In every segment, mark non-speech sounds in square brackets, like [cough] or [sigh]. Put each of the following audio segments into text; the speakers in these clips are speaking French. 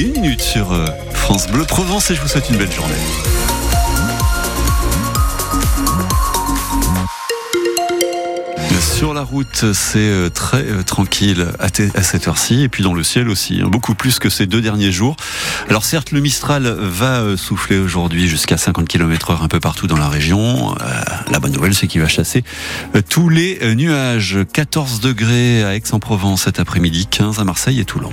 une minute sur euh, France Bleu Provence et je vous souhaite une belle journée. Sur la route, c'est euh, très euh, tranquille à, cette heure-ci, et puis dans le ciel aussi, hein, beaucoup plus que ces deux derniers jours. Alors certes, le Mistral va souffler aujourd'hui jusqu'à 50 km heure un peu partout dans la région. la bonne nouvelle, c'est qu'il va chasser tous les nuages. 14 degrés à Aix-en-Provence cet après-midi, 15 à Marseille et Toulon.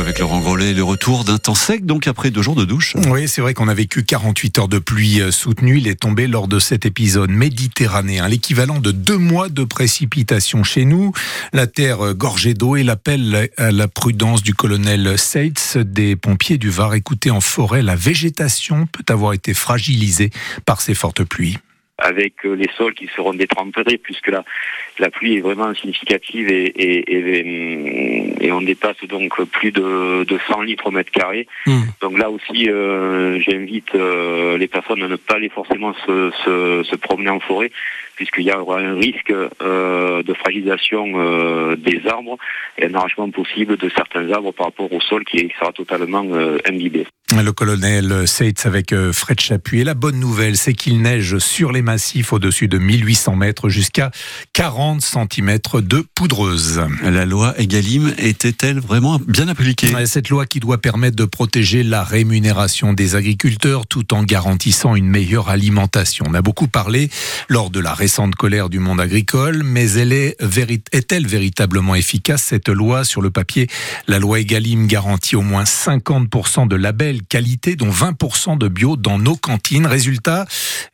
L'info avec Laurent Grollet, le retour d'un temps sec, donc après deux jours de douche. Oui, c'est vrai qu'on a vécu 48 heures de pluie euh, soutenue. Il est tombé lors de cet épisode méditerranéen, l'équivalent de deux mois de précipitation chez nous. La terre euh, gorgée d'eau et l'appel à la prudence du colonel Seitz des pompiers du Var. Écoutez, en forêt, la végétation peut avoir été fragilisée par ces fortes pluies avec euh, les sols qui seront détrempés puisque la, la pluie est vraiment significative et, et, et, on dépasse donc plus de, de 100 litres au mètre carré. Hmm. Donc là aussi, euh, j'invite euh, les personnes à ne pas aller forcément se, se, se promener en forêt puisqu'il y aura un risque euh, de fragilisation euh, des arbres et un arrachement possible de certains arbres par rapport au sol qui sera totalement euh, imbibé. Le colonel Seitz avec Fred Chapuis. Et la bonne nouvelle, c'est qu'il neige sur les massifs au-dessus de 1800 mètres jusqu'à 40 cm de poudreuse. La loi Egalim était-elle vraiment bien appliquée? Cette loi qui doit permettre de protéger la rémunération des agriculteurs tout en garantissant une meilleure alimentation. On a beaucoup parlé lors de la récente colère du monde agricole, mais elle est, est-elle véritablement efficace cette loi? Sur le papier La loi Egalim garantit au moins 50% de labels qualité, dont 20% de bio dans nos cantines. Résultat,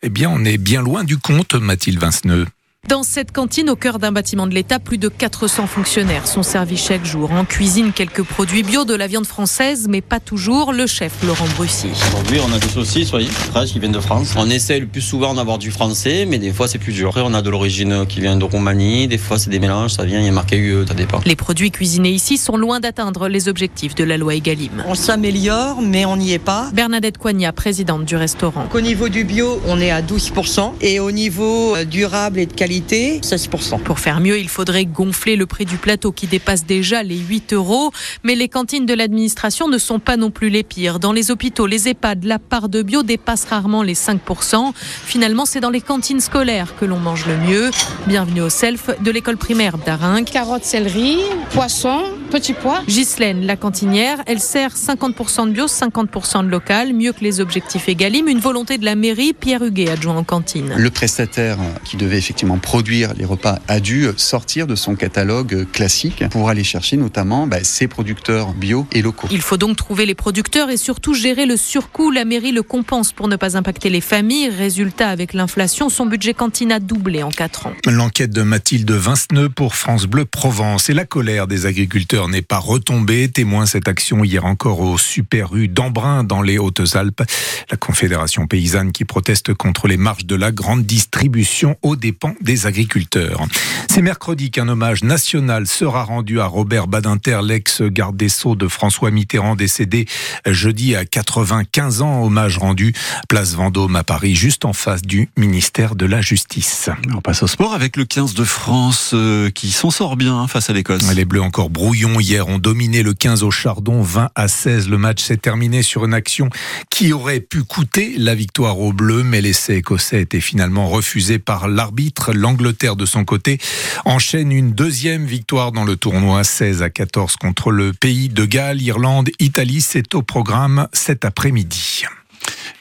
eh bien, on est bien loin du compte, Mathilde Vinceneux. Dans cette cantine au cœur d'un bâtiment de l'État, plus de 400 fonctionnaires sont servis chaque jour. En cuisine, quelques produits bio, de la viande française, mais pas toujours. Le chef Laurent Brussy. Aujourd'hui, on a des saucisses, voyez, fraîches qui viennent de France. On essaie le plus souvent d'avoir du français, mais des fois c'est plus dur. Après, on a de l'origine qui vient de Roumanie, des fois c'est des mélanges, ça vient, il y a marqué UE, ça dépend. Les produits cuisinés ici sont loin d'atteindre les objectifs de la loi Egalim. On s'améliore, mais on n'y est pas. Bernadette Coignat, présidente du restaurant. Au niveau du bio, on est à 12%, et au niveau euh, durable et de qualité, 16%. Pour faire mieux, il faudrait gonfler le prix du plateau qui dépasse déjà les 8 euros. Mais les cantines de l'administration ne sont pas non plus les pires. Dans les hôpitaux, les EHPAD, la part de bio dépasse rarement les 5%. Finalement, c'est dans les cantines scolaires que l'on mange le mieux. Bienvenue au self de l'école primaire d'Arinque. Carottes, céleri, poisson, petits pois. Ghislaine, la cantinière, elle sert 50% de bio, 50% de local, mieux que les objectifs Egalim. Une volonté de la mairie, Pierre Huguet, adjoint en cantine. Le prestataire qui devait effectivement produire les repas a dû sortir de son catalogue classique pour aller chercher notamment bah, ses producteurs bio et locaux. Il faut donc trouver les producteurs et surtout gérer le surcoût. La mairie le compense pour ne pas impacter les familles. Résultat, avec l'inflation, son budget cantine a doublé en 4 ans. L'enquête de Mathilde Vinceneux pour France Bleu Provence et la colère des agriculteurs n'est pas retombée. Témoin cette action hier encore au Super U d'Embrun dans les Hautes-Alpes. La Confédération paysanne qui proteste contre les marges de la grande distribution aux dépens des agriculteurs. C'est mercredi qu'un hommage national sera rendu à Robert Badinter, l'ex-garde des Sceaux de François Mitterrand, décédé jeudi à 95 ans. Hommage rendu place Vendôme à Paris, juste en face du ministère de la Justice. On passe au sport avec le 15 de France euh, qui s'en sort bien face à l'Écosse. Les Bleus encore brouillons hier ont dominé le 15 au Chardon, 20 à 16. Le match s'est terminé sur une action qui aurait pu coûter la victoire aux Bleus, mais l'essai écossais était finalement refusé par l'arbitre. L'Angleterre, de son côté, enchaîne une deuxième victoire dans le tournoi 16 à 14 contre le pays de Galles, Irlande, Italie. C'est au programme cet après-midi.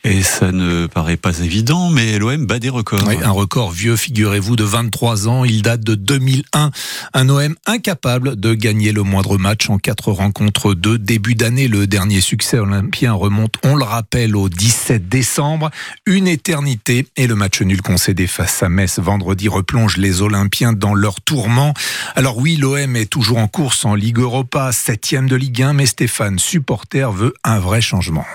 Et ça ne paraît pas évident, mais l'OM bat des records. un record vieux, figurez-vous, de 23 ans. Il date de 2001. Un OM incapable de gagner le moindre match en quatre rencontres de début d'année. Le dernier succès olympien remonte, on le rappelle, au 17 décembre. Une éternité. Et le match nul concédé face à Metz vendredi replonge les Olympiens dans leur tourment. Alors oui, l'OM est toujours en course en Ligue Europa, septième de Ligue 1, mais Stéphane, supporter, veut un vrai changement.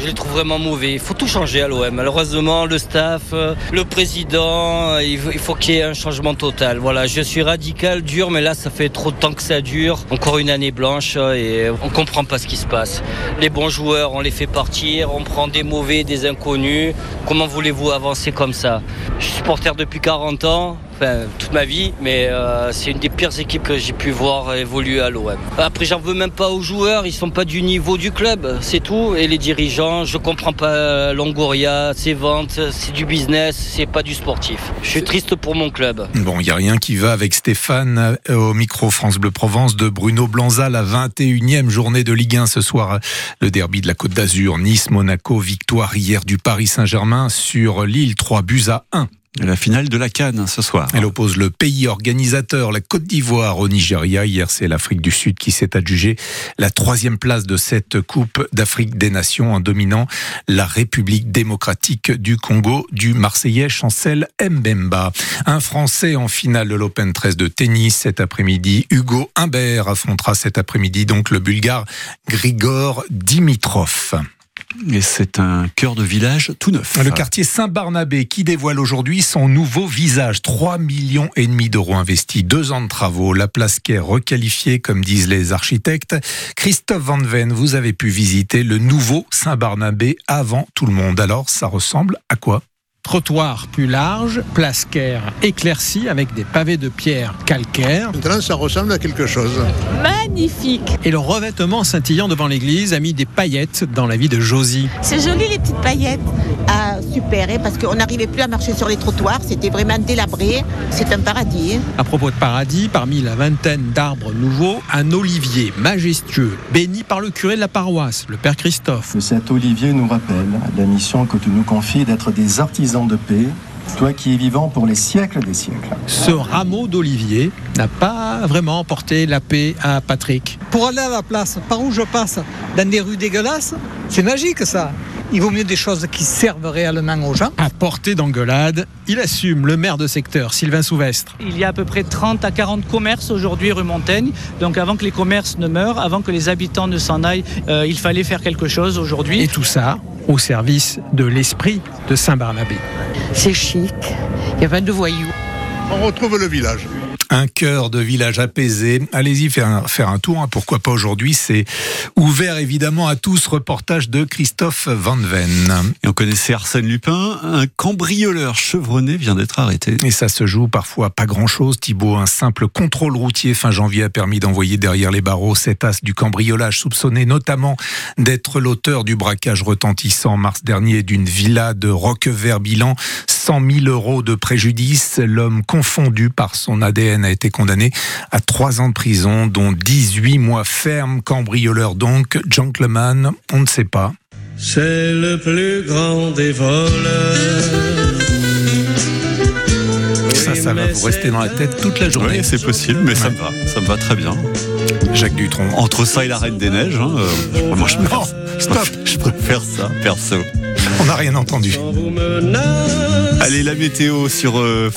Je les trouve vraiment mauvais. Il faut tout changer à l'OM. Malheureusement, le staff, euh, le président, euh, il faut qu'il y ait un changement total. Voilà, je suis radical, dur, mais là, ça fait trop de temps que ça dure. Encore une année blanche euh, et on comprend pas ce qui se passe. Les bons joueurs, on les fait partir, on prend des mauvais, des inconnus. Comment voulez-vous avancer comme ça? Je suis supporter depuis 40 ans enfin, toute ma vie, mais euh, c'est une des pires équipes que j'ai pu voir évoluer à l'OM. Après, j'en veux même pas aux joueurs, ils sont pas du niveau du club, c'est tout. Et les dirigeants, je comprends pas Longoria, ses ventes, c'est du business, c'est pas du sportif. Je suis triste pour mon club. Bon, il y a rien qui va avec Stéphane euh, au micro France Bleu Provence de Bruno Blanza, la 21e journée de Ligue 1 ce soir. Le derby de la Côte d'Azur, Nice, Monaco, victoire hier du Paris Saint-Germain sur Lille, 3 buts à 1. La finale de la Cannes ce soir. Elle oppose le pays organisateur, la Côte d'Ivoire, au Nigeria. Hier, c'est l'Afrique du Sud qui s'est adjugé la troisième place de cette Coupe d'Afrique des Nations en dominant la République démocratique du Congo du Marseillais Chancel Mbemba. Un Français en finale de l'Open 13 de tennis cet après-midi. Hugo Humbert affrontera cet après-midi donc le Bulgare Grigor Dimitrov. Et c'est un cœur de village tout neuf. Le quartier Saint-Barnabé qui dévoile aujourd'hui son nouveau visage. 3 millions et demi d'euros investis, deux ans de travaux, la place qui est requalifiée comme disent les architectes. Christophe Van Ven, vous avez pu visiter le nouveau Saint-Barnabé avant tout le monde. Alors ça ressemble à quoi? Trottoir plus large, place Caire éclaircie avec des pavés de pierre calcaire. Maintenant, ça ressemble à quelque chose. Magnifique Et le revêtement scintillant devant l'église a mis des paillettes dans la vie de Josie. C'est joli les petites paillettes. Ah, super, hein, parce qu'on n'arrivait plus à marcher sur les trottoirs, c'était vraiment délabré. C'est un paradis. Hein. À propos de paradis, parmi la vingtaine d'arbres nouveaux, un olivier majestueux, béni par le curé de la paroisse, le père Christophe. Cet olivier nous rappelle la mission que tu nous confies d'être des artisans de paix, toi qui es vivant pour les siècles des siècles. Ce rameau d'olivier n'a pas vraiment porté la paix à Patrick. Pour aller à la place, par où je passe, dans des rues dégueulasses, c'est magique ça. Il vaut mieux des choses qui servent réellement aux gens. À portée d'engueulade, il assume le maire de secteur, Sylvain Souvestre. Il y a à peu près 30 à 40 commerces aujourd'hui rue Montaigne. Donc avant que les commerces ne meurent, avant que les habitants ne s'en aillent, euh, il fallait faire quelque chose aujourd'hui. Et tout ça au service de l'esprit de Saint-Barnabé. C'est chic, il y a pas de voyous. On retrouve le village un cœur de village apaisé. Allez-y faire un, faire un tour, hein. pourquoi pas aujourd'hui? C'est ouvert évidemment à tous. Reportage de Christophe Van Ven. Et on connaissait Arsène Lupin. Un cambrioleur chevronné vient d'être arrêté. Et ça se joue parfois pas grand-chose. Thibault, un simple contrôle routier fin janvier a permis d'envoyer derrière les barreaux cet as du cambriolage soupçonné notamment d'être l'auteur du braquage retentissant en mars dernier d'une villa de Roquevert-Bilan. 100 000 euros de préjudice. L'homme confondu par son ADN a été condamné à 3 ans de prison, dont 18 mois ferme. Cambrioleur donc, gentleman, on ne sait pas. C'est le plus grand des voleurs. Ça, ça va vous rester dans la tête toute la journée. Oui, c'est possible, mais ça me va. Ça me va très bien. Jacques Dutronc. Entre ça et la Reine des Neiges, hein, euh, moi je préfère, stop. [laughs] je préfère ça, perso. On n'a rien entendu. Allez, la météo sur euh,